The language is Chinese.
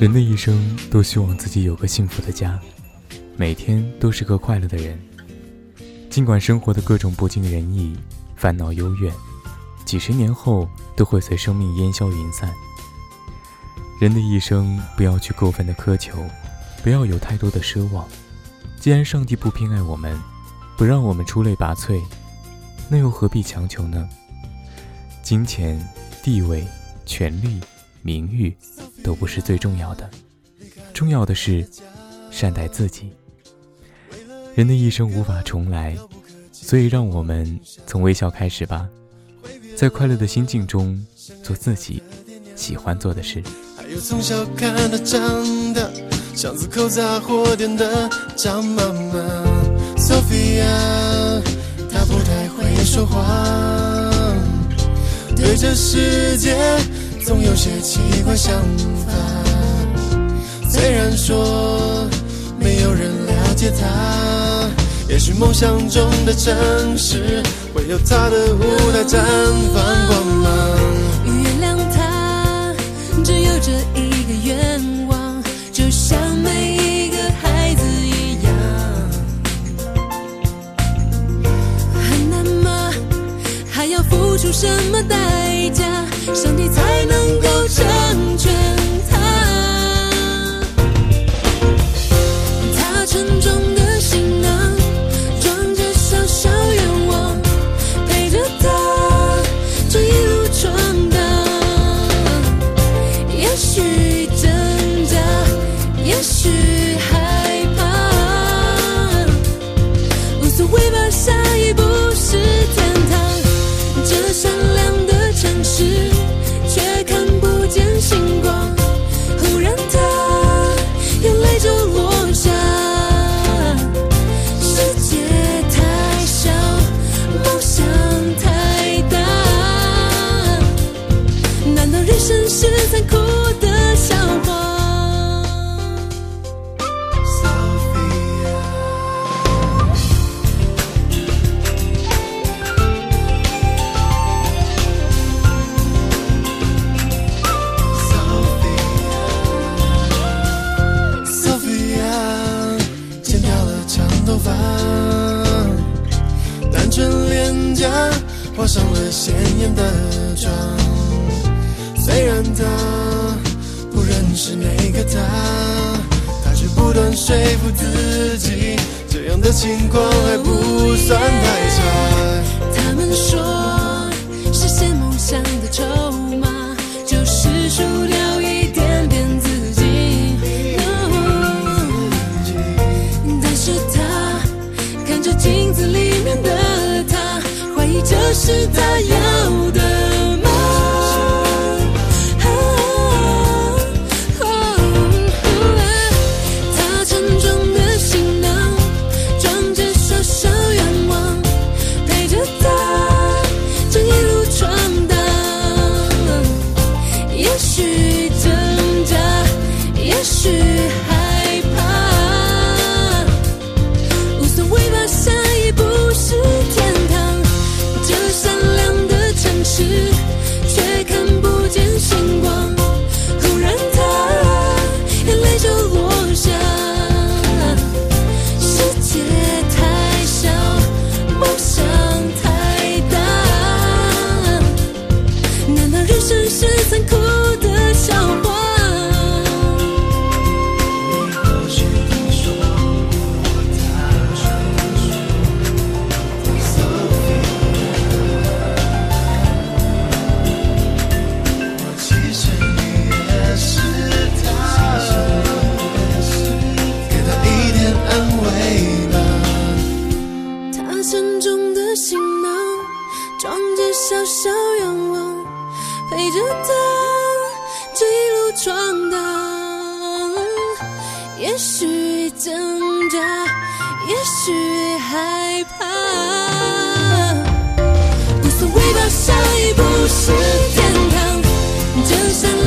人的一生都希望自己有个幸福的家，每天都是个快乐的人。尽管生活的各种不尽人意、烦恼忧怨，几十年后都会随生命烟消云散。人的一生不要去过分的苛求，不要有太多的奢望。既然上帝不偏爱我们，不让我们出类拔萃，那又何必强求呢？金钱、地位、权力、名誉都不是最重要的，重要的是善待自己。人的一生无法重来，所以让我们从微笑开始吧，在快乐的心境中做自己喜欢做的事。还有从小看他长大，巷子口杂货店的张妈妈，Sophia，她不太会说话，对这世界总有些奇怪想法。虽然说没有人了解他，也许梦想中的城市会有他的舞台绽放光要付出什么代价，上帝才能够成全？画上了鲜艳的妆，虽然他不认识那个他，他却不断说服自己，这样的情况还不算太差。他们说，是在行囊装着小小愿望陪着他一路闯荡也许挣扎也许害怕。无所谓吧下一步是天堂就算